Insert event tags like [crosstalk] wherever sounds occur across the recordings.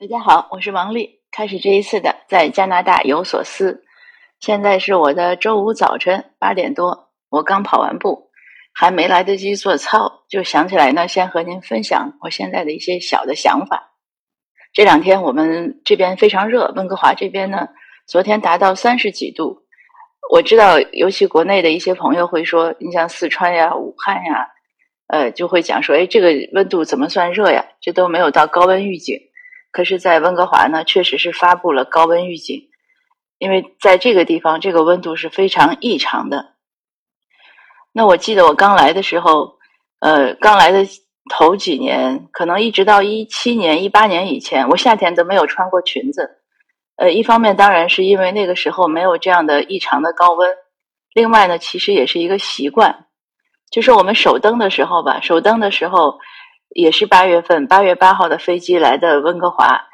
大家好，我是王丽。开始这一次的在加拿大有所思。现在是我的周五早晨八点多，我刚跑完步，还没来得及做操，就想起来呢，先和您分享我现在的一些小的想法。这两天我们这边非常热，温哥华这边呢，昨天达到三十几度。我知道，尤其国内的一些朋友会说，你像四川呀、武汉呀，呃，就会讲说，哎，这个温度怎么算热呀？这都没有到高温预警。可是，在温哥华呢，确实是发布了高温预警，因为在这个地方，这个温度是非常异常的。那我记得我刚来的时候，呃，刚来的头几年，可能一直到一七年、一八年以前，我夏天都没有穿过裙子。呃，一方面当然是因为那个时候没有这样的异常的高温，另外呢，其实也是一个习惯，就是我们首登的时候吧，首登的时候。也是八月份，八月八号的飞机来的温哥华。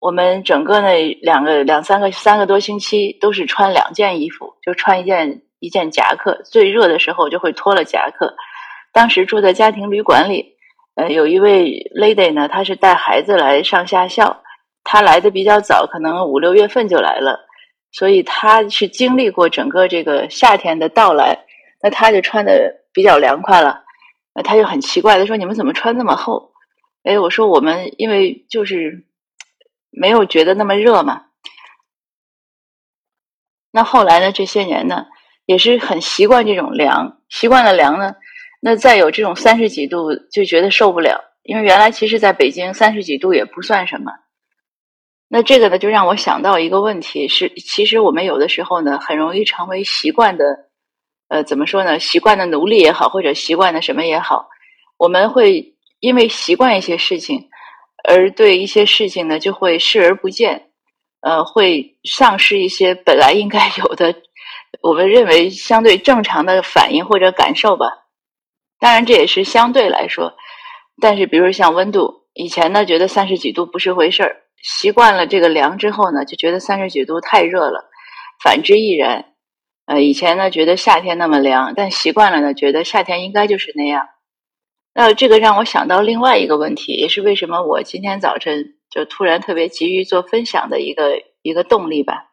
我们整个那两个两三个三个多星期都是穿两件衣服，就穿一件一件夹克。最热的时候就会脱了夹克。当时住在家庭旅馆里，呃，有一位 lady 呢，她是带孩子来上下校，她来的比较早，可能五六月份就来了，所以她是经历过整个这个夏天的到来，那她就穿的比较凉快了。那他就很奇怪的说：“你们怎么穿那么厚？”哎，我说：“我们因为就是没有觉得那么热嘛。”那后来呢？这些年呢，也是很习惯这种凉，习惯了凉呢，那再有这种三十几度就觉得受不了。因为原来其实在北京三十几度也不算什么。那这个呢，就让我想到一个问题：是其实我们有的时候呢，很容易成为习惯的。呃，怎么说呢？习惯的奴隶也好，或者习惯的什么也好，我们会因为习惯一些事情，而对一些事情呢就会视而不见，呃，会丧失一些本来应该有的，我们认为相对正常的反应或者感受吧。当然，这也是相对来说。但是，比如像温度，以前呢觉得三十几度不是回事儿，习惯了这个凉之后呢，就觉得三十几度太热了。反之亦然。呃，以前呢觉得夏天那么凉，但习惯了呢，觉得夏天应该就是那样。那这个让我想到另外一个问题，也是为什么我今天早晨就突然特别急于做分享的一个一个动力吧。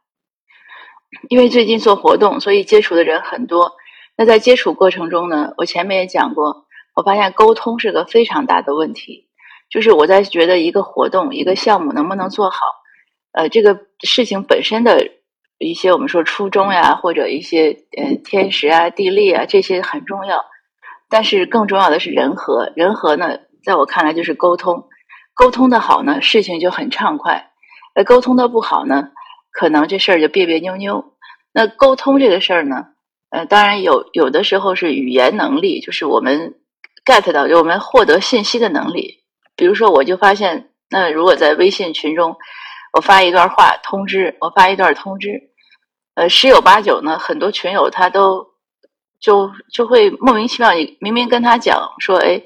因为最近做活动，所以接触的人很多。那在接触过程中呢，我前面也讲过，我发现沟通是个非常大的问题。就是我在觉得一个活动、一个项目能不能做好，呃，这个事情本身的。一些我们说初衷呀，或者一些呃天时啊、地利啊，这些很重要。但是更重要的是人和，人和呢，在我看来就是沟通。沟通的好呢，事情就很畅快；呃，沟通的不好呢，可能这事儿就别别扭扭。那沟通这个事儿呢，呃，当然有有的时候是语言能力，就是我们 get 到，就我们获得信息的能力。比如说，我就发现，那如果在微信群中，我发一段话通知，我发一段通知。呃，十有八九呢，很多群友他都就就会莫名其妙，你明明跟他讲说，哎，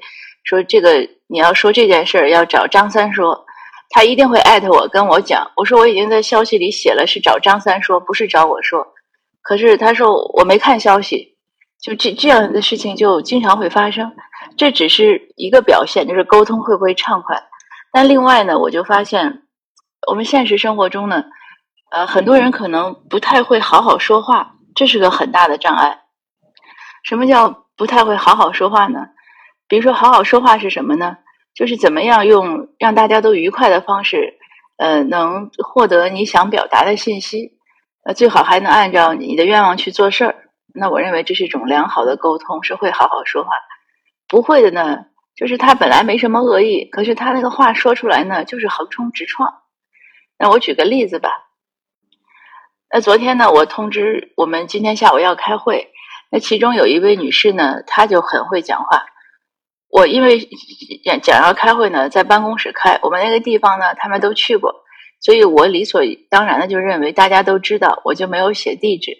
说这个你要说这件事儿要找张三说，他一定会艾特我跟我讲，我说我已经在消息里写了是找张三说，不是找我说，可是他说我没看消息，就这这样的事情就经常会发生，这只是一个表现，就是沟通会不会畅快，但另外呢，我就发现我们现实生活中呢。呃，很多人可能不太会好好说话，这是个很大的障碍。什么叫不太会好好说话呢？比如说，好好说话是什么呢？就是怎么样用让大家都愉快的方式，呃，能获得你想表达的信息，呃，最好还能按照你的愿望去做事儿。那我认为这是一种良好的沟通，是会好好说话。不会的呢，就是他本来没什么恶意，可是他那个话说出来呢，就是横冲直撞。那我举个例子吧。那昨天呢，我通知我们今天下午要开会。那其中有一位女士呢，她就很会讲话。我因为讲讲要开会呢，在办公室开，我们那个地方呢，他们都去过，所以我理所当然的就认为大家都知道，我就没有写地址。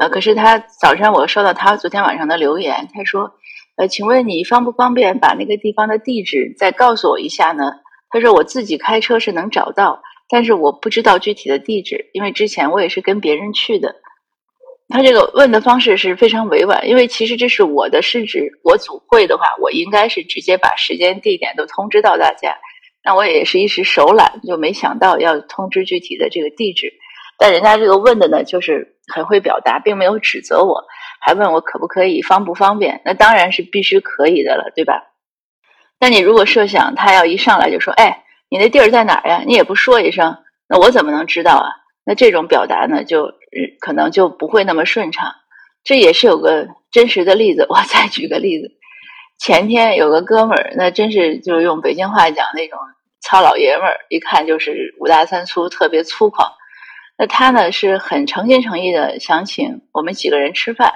呃，可是他早上我收到他昨天晚上的留言，他说：“呃，请问你方不方便把那个地方的地址再告诉我一下呢？”他说：“我自己开车是能找到。”但是我不知道具体的地址，因为之前我也是跟别人去的。他这个问的方式是非常委婉，因为其实这是我的失职。我组会的话，我应该是直接把时间地点都通知到大家。那我也是一时手懒，就没想到要通知具体的这个地址。但人家这个问的呢，就是很会表达，并没有指责我，还问我可不可以，方不方便？那当然是必须可以的了，对吧？那你如果设想他要一上来就说：“哎，你那地儿在哪儿呀？”你也不说一声，那我怎么能知道啊？那这种表达呢，就可能就不会那么顺畅。这也是有个真实的例子，我再举个例子。前天有个哥们儿，那真是就用北京话讲那种糙老爷们儿，一看就是五大三粗，特别粗犷。那他呢是很诚心诚意的想请我们几个人吃饭，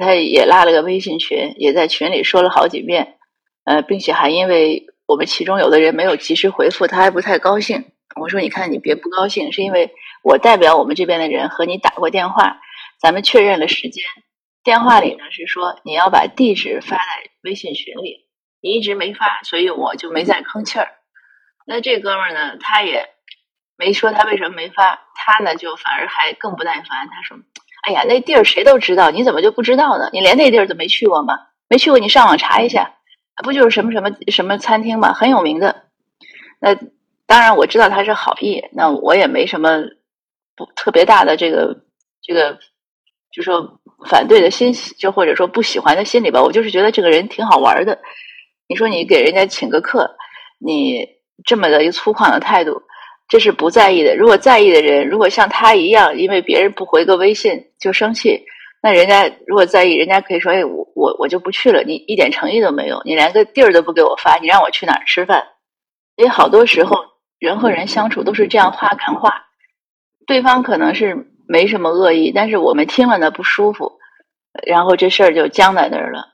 他也拉了个微信群，也在群里说了好几遍。呃，并且还因为我们其中有的人没有及时回复，他还不太高兴。我说：“你看，你别不高兴，是因为我代表我们这边的人和你打过电话，咱们确认了时间。电话里呢是说你要把地址发在微信群里，你一直没发，所以我就没再吭气儿。那这哥们儿呢，他也没说他为什么没发，他呢就反而还更不耐烦，他说：‘哎呀，那地儿谁都知道，你怎么就不知道呢？你连那地儿都没去过吗？没去过，你上网查一下。’”不就是什么什么什么餐厅嘛，很有名的。那当然我知道他是好意，那我也没什么不特别大的这个这个，就说反对的心，就或者说不喜欢的心理吧。我就是觉得这个人挺好玩的。你说你给人家请个客，你这么的一粗犷的态度，这是不在意的。如果在意的人，如果像他一样，因为别人不回个微信就生气。那人家如果在意，人家可以说：“哎，我我我就不去了。”你一点诚意都没有，你连个地儿都不给我发，你让我去哪儿吃饭？所以好多时候人和人相处都是这样话赶话，对方可能是没什么恶意，但是我们听了呢不舒服，然后这事儿就僵在那儿了。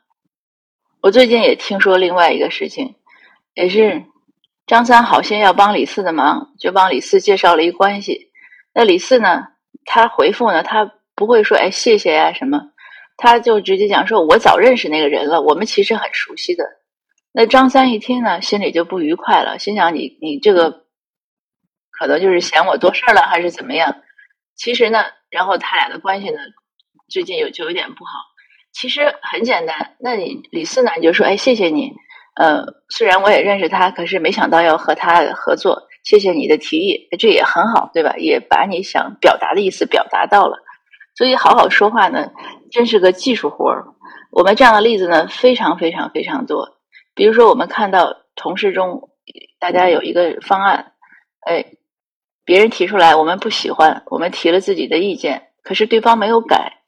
我最近也听说另外一个事情，也是张三好心要帮李四的忙，就帮李四介绍了一关系。那李四呢，他回复呢，他。不会说哎谢谢呀什么，他就直接讲说，我早认识那个人了，我们其实很熟悉的。那张三一听呢，心里就不愉快了，心想你你这个可能就是嫌我多事儿了，还是怎么样？其实呢，然后他俩的关系呢，最近有就有点不好。其实很简单，那你李四呢，你就说哎谢谢你，呃虽然我也认识他，可是没想到要和他合作，谢谢你的提议，这也很好，对吧？也把你想表达的意思表达到了。所以，好好说话呢，真是个技术活儿。我们这样的例子呢，非常非常非常多。比如说，我们看到同事中，大家有一个方案，哎，别人提出来，我们不喜欢，我们提了自己的意见，可是对方没有改。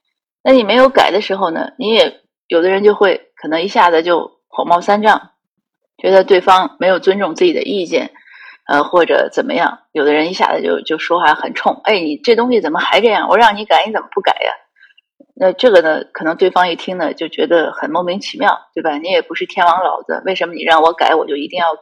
那你没有改的时候呢，你也有的人就会可能一下子就火冒三丈，觉得对方没有尊重自己的意见。呃，或者怎么样？有的人一下子就就说话很冲，哎，你这东西怎么还这样？我让你改，你怎么不改呀？那这个呢，可能对方一听呢，就觉得很莫名其妙，对吧？你也不是天王老子，为什么你让我改，我就一定要改？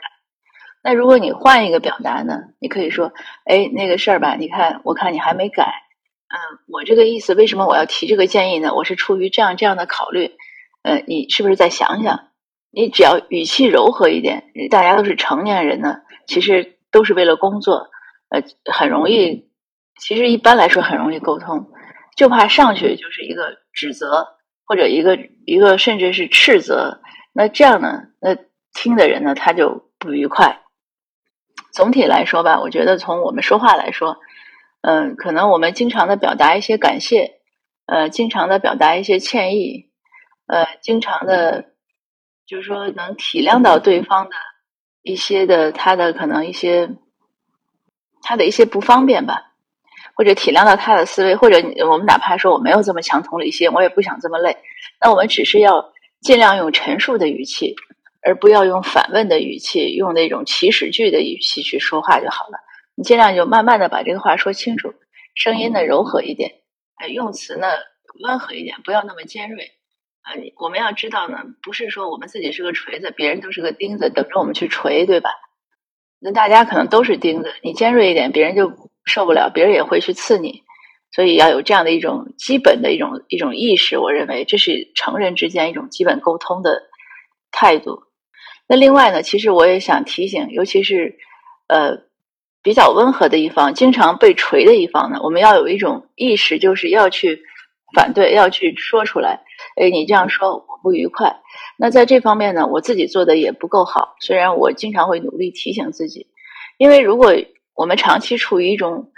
那如果你换一个表达呢？你可以说，哎，那个事儿吧，你看，我看你还没改，嗯，我这个意思，为什么我要提这个建议呢？我是出于这样这样的考虑，呃，你是不是再想想？你只要语气柔和一点，大家都是成年人呢，其实。都是为了工作，呃，很容易。其实一般来说很容易沟通，就怕上去就是一个指责，或者一个一个甚至是斥责。那这样呢，那听的人呢他就不愉快。总体来说吧，我觉得从我们说话来说，嗯，可能我们经常的表达一些感谢，呃，经常的表达一些歉意，呃，经常的，就是说能体谅到对方的。一些的他的可能一些他的一些不方便吧，或者体谅到他的思维，或者我们哪怕说我没有这么强同理心，我也不想这么累，那我们只是要尽量用陈述的语气，而不要用反问的语气，用那种祈使句的语气去说话就好了。你尽量就慢慢的把这个话说清楚，声音呢柔和一点，哎，用词呢温和一点，不要那么尖锐。啊，我们要知道呢，不是说我们自己是个锤子，别人都是个钉子，等着我们去锤，对吧？那大家可能都是钉子，你尖锐一点，别人就受不了，别人也会去刺你。所以要有这样的一种基本的一种一种意识，我认为这是成人之间一种基本沟通的态度。那另外呢，其实我也想提醒，尤其是呃比较温和的一方，经常被锤的一方呢，我们要有一种意识，就是要去。反对要去说出来，哎，你这样说我不愉快。那在这方面呢，我自己做的也不够好。虽然我经常会努力提醒自己，因为如果我们长期处于一种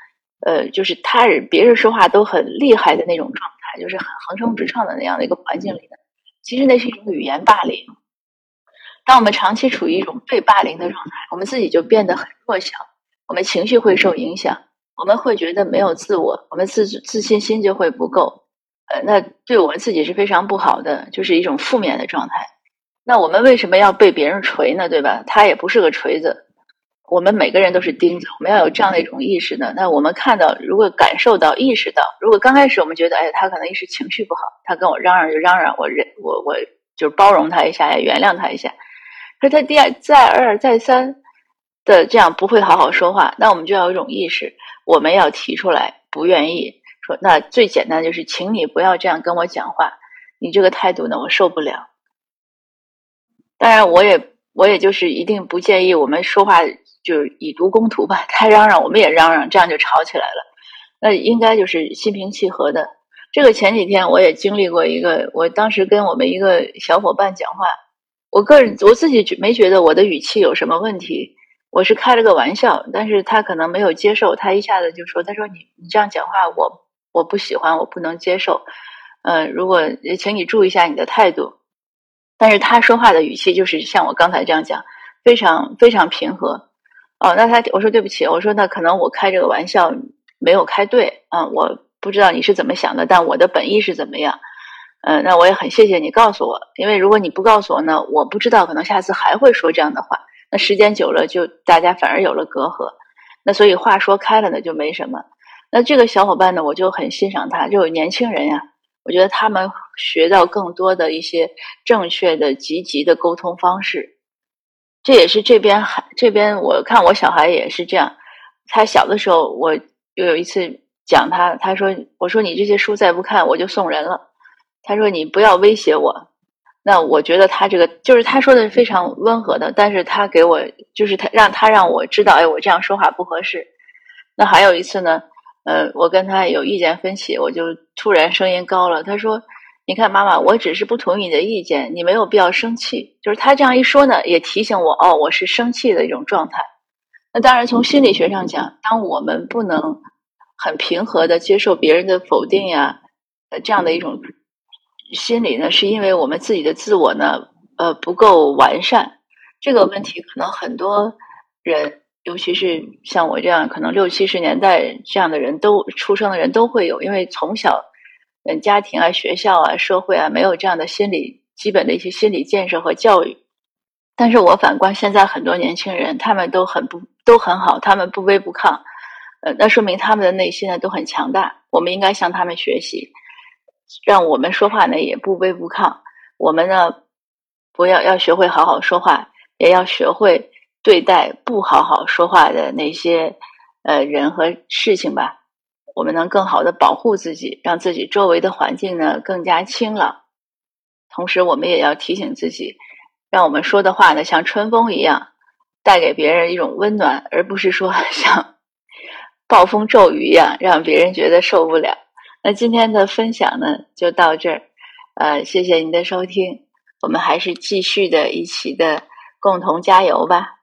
呃，就是他人别人说话都很厉害的那种状态，就是很横冲直撞的那样的一个环境里呢，其实那是一种语言霸凌。当我们长期处于一种被霸凌的状态，我们自己就变得很弱小，我们情绪会受影响，我们会觉得没有自我，我们自自信心就会不够。呃，那对我们自己是非常不好的，就是一种负面的状态。那我们为什么要被别人锤呢？对吧？他也不是个锤子。我们每个人都是钉子，我们要有这样的一种意识呢。那我们看到，如果感受到、意识到，如果刚开始我们觉得，哎，他可能一时情绪不好，他跟我嚷嚷就嚷嚷，我忍，我我就是包容他一下，原谅他一下。可是他第二、再二、再三的这样不会好好说话，那我们就要有一种意识，我们要提出来，不愿意说。那最简单就是，请你不要这样跟我讲话，你这个态度呢，我受不了。当然，我也我也就是一定不建议我们说话。就是以毒攻毒吧，[laughs] 他嚷嚷，我们也嚷嚷，这样就吵起来了。那应该就是心平气和的。这个前几天我也经历过一个，我当时跟我们一个小伙伴讲话，我个人我自己没觉得我的语气有什么问题，我是开了个玩笑，但是他可能没有接受，他一下子就说：“他说你你这样讲话，我我不喜欢，我不能接受。嗯，如果请你注意一下你的态度。”但是他说话的语气就是像我刚才这样讲，非常非常平和。哦，那他我说对不起，我说那可能我开这个玩笑没有开对啊，我不知道你是怎么想的，但我的本意是怎么样？嗯，那我也很谢谢你告诉我，因为如果你不告诉我呢，我不知道可能下次还会说这样的话，那时间久了就大家反而有了隔阂，那所以话说开了呢就没什么。那这个小伙伴呢，我就很欣赏他，就是年轻人呀，我觉得他们学到更多的一些正确的、积极的沟通方式。这也是这边还这边，我看我小孩也是这样。他小的时候，我又有一次讲他，他说：“我说你这些书再不看，我就送人了。”他说：“你不要威胁我。”那我觉得他这个就是他说的是非常温和的，但是他给我就是他让他让我知道，哎，我这样说话不合适。那还有一次呢，呃，我跟他有意见分歧，我就突然声音高了，他说。你看，妈妈，我只是不同意你的意见，你没有必要生气。就是他这样一说呢，也提醒我，哦，我是生气的一种状态。那当然，从心理学上讲，当我们不能很平和的接受别人的否定呀，呃，这样的一种心理呢，是因为我们自己的自我呢，呃，不够完善。这个问题可能很多人，尤其是像我这样，可能六七十年代这样的人都出生的人都会有，因为从小。嗯，家庭啊、学校啊、社会啊，没有这样的心理基本的一些心理建设和教育。但是我反观现在很多年轻人，他们都很不都很好，他们不卑不亢，呃，那说明他们的内心呢都很强大。我们应该向他们学习，让我们说话呢也不卑不亢。我们呢不要要学会好好说话，也要学会对待不好好说话的那些呃人和事情吧。我们能更好的保护自己，让自己周围的环境呢更加清朗。同时，我们也要提醒自己，让我们说的话呢像春风一样，带给别人一种温暖，而不是说 [laughs] 像暴风骤雨一样，让别人觉得受不了。那今天的分享呢就到这儿，呃，谢谢您的收听，我们还是继续的一起的共同加油吧。